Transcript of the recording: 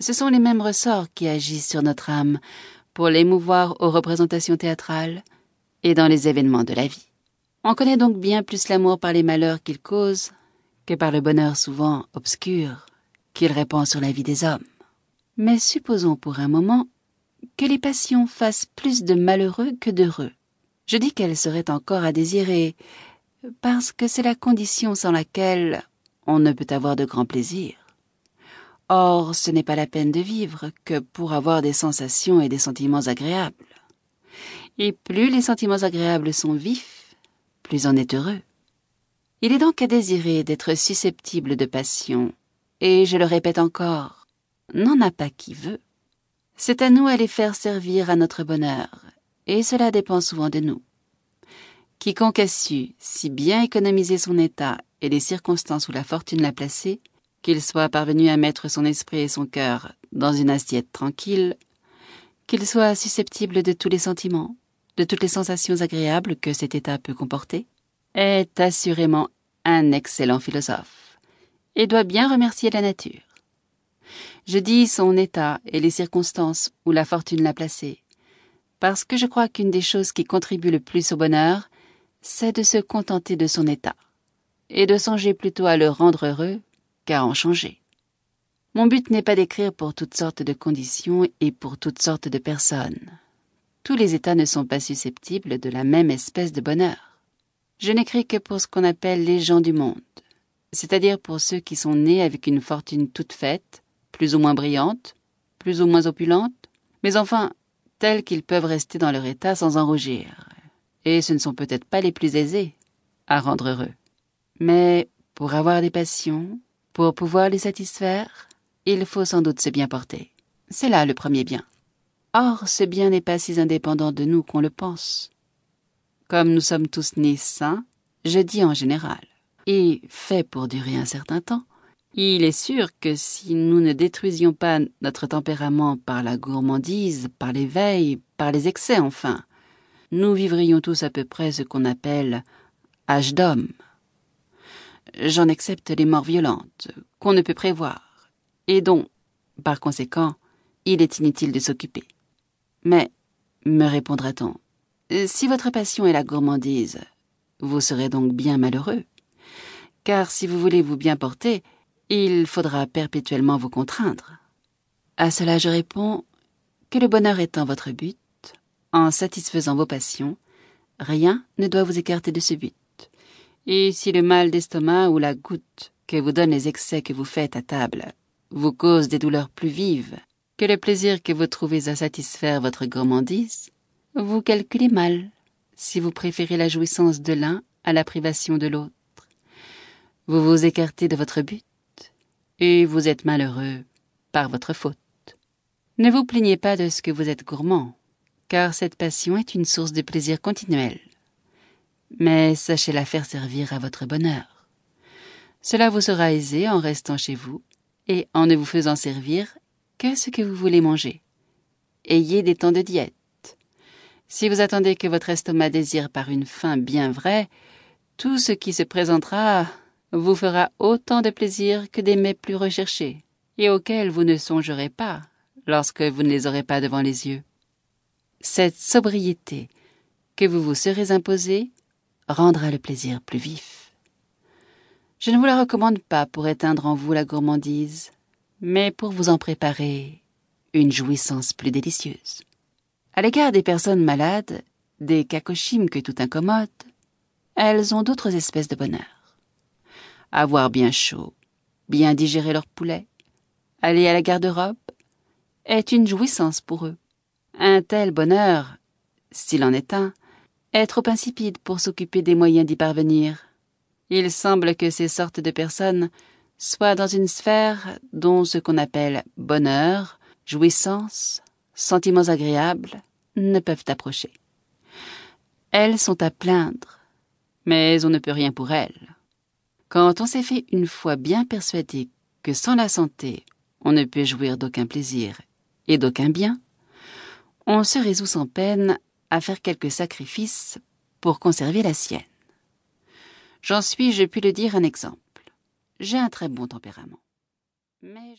Ce sont les mêmes ressorts qui agissent sur notre âme pour l'émouvoir aux représentations théâtrales et dans les événements de la vie. On connaît donc bien plus l'amour par les malheurs qu'il cause que par le bonheur souvent obscur qu'il répand sur la vie des hommes. Mais supposons pour un moment que les passions fassent plus de malheureux que d'heureux. Je dis qu'elles seraient encore à désirer, parce que c'est la condition sans laquelle on ne peut avoir de grand plaisir. Or, ce n'est pas la peine de vivre que pour avoir des sensations et des sentiments agréables. Et plus les sentiments agréables sont vifs, plus on est heureux. Il est donc à désirer d'être susceptible de passion, et je le répète encore, n'en a pas qui veut. C'est à nous à les faire servir à notre bonheur, et cela dépend souvent de nous. Quiconque a su si bien économiser son état et les circonstances où la fortune l'a placé, qu'il soit parvenu à mettre son esprit et son cœur dans une assiette tranquille, qu'il soit susceptible de tous les sentiments, de toutes les sensations agréables que cet état peut comporter, est assurément un excellent philosophe, et doit bien remercier la nature. Je dis son état et les circonstances où la fortune l'a placé, parce que je crois qu'une des choses qui contribuent le plus au bonheur, c'est de se contenter de son état, et de songer plutôt à le rendre heureux qu'à en changer. Mon but n'est pas d'écrire pour toutes sortes de conditions et pour toutes sortes de personnes. Tous les états ne sont pas susceptibles de la même espèce de bonheur. Je n'écris que pour ce qu'on appelle les gens du monde, c'est-à-dire pour ceux qui sont nés avec une fortune toute faite, plus ou moins brillante, plus ou moins opulente, mais enfin tels qu'ils peuvent rester dans leur état sans en rougir. Et ce ne sont peut-être pas les plus aisés à rendre heureux. Mais pour avoir des passions, pour pouvoir les satisfaire, il faut sans doute se bien porter. C'est là le premier bien. Or, ce bien n'est pas si indépendant de nous qu'on le pense. Comme nous sommes tous nés sains, je dis en général, et fait pour durer un certain temps, il est sûr que si nous ne détruisions pas notre tempérament par la gourmandise, par l'éveil, par les excès enfin, nous vivrions tous à peu près ce qu'on appelle âge d'homme. J'en accepte les morts violentes, qu'on ne peut prévoir, et dont, par conséquent, il est inutile de s'occuper. Mais, me répondra-t-on, si votre passion est la gourmandise, vous serez donc bien malheureux. Car si vous voulez vous bien porter, il faudra perpétuellement vous contraindre. À cela je réponds que le bonheur étant votre but, en satisfaisant vos passions, rien ne doit vous écarter de ce but. Et si le mal d'estomac ou la goutte que vous donnent les excès que vous faites à table vous cause des douleurs plus vives que le plaisir que vous trouvez à satisfaire votre gourmandise, vous calculez mal si vous préférez la jouissance de l'un à la privation de l'autre. Vous vous écartez de votre but et vous êtes malheureux par votre faute. Ne vous plaignez pas de ce que vous êtes gourmand, car cette passion est une source de plaisir continuel. Mais sachez la faire servir à votre bonheur. Cela vous sera aisé en restant chez vous et en ne vous faisant servir que ce que vous voulez manger. Ayez des temps de diète. Si vous attendez que votre estomac désire par une faim bien vraie, tout ce qui se présentera vous fera autant de plaisir que des mets plus recherchés, et auxquels vous ne songerez pas lorsque vous ne les aurez pas devant les yeux. Cette sobriété que vous vous serez imposée rendra le plaisir plus vif. Je ne vous la recommande pas pour éteindre en vous la gourmandise, mais pour vous en préparer une jouissance plus délicieuse. À l'égard des personnes malades, des cacochimes que tout incommode, elles ont d'autres espèces de bonheur avoir bien chaud, bien digérer leur poulet, aller à la garde-robe, est une jouissance pour eux. Un tel bonheur, s'il en est un, est trop insipide pour s'occuper des moyens d'y parvenir. Il semble que ces sortes de personnes soient dans une sphère dont ce qu'on appelle bonheur, jouissance, sentiments agréables ne peuvent approcher. Elles sont à plaindre, mais on ne peut rien pour elles. Quand on s'est fait une fois bien persuadé que sans la santé, on ne peut jouir d'aucun plaisir et d'aucun bien, on se résout sans peine à faire quelques sacrifices pour conserver la sienne. J'en suis, je puis le dire, un exemple. J'ai un très bon tempérament. Mais.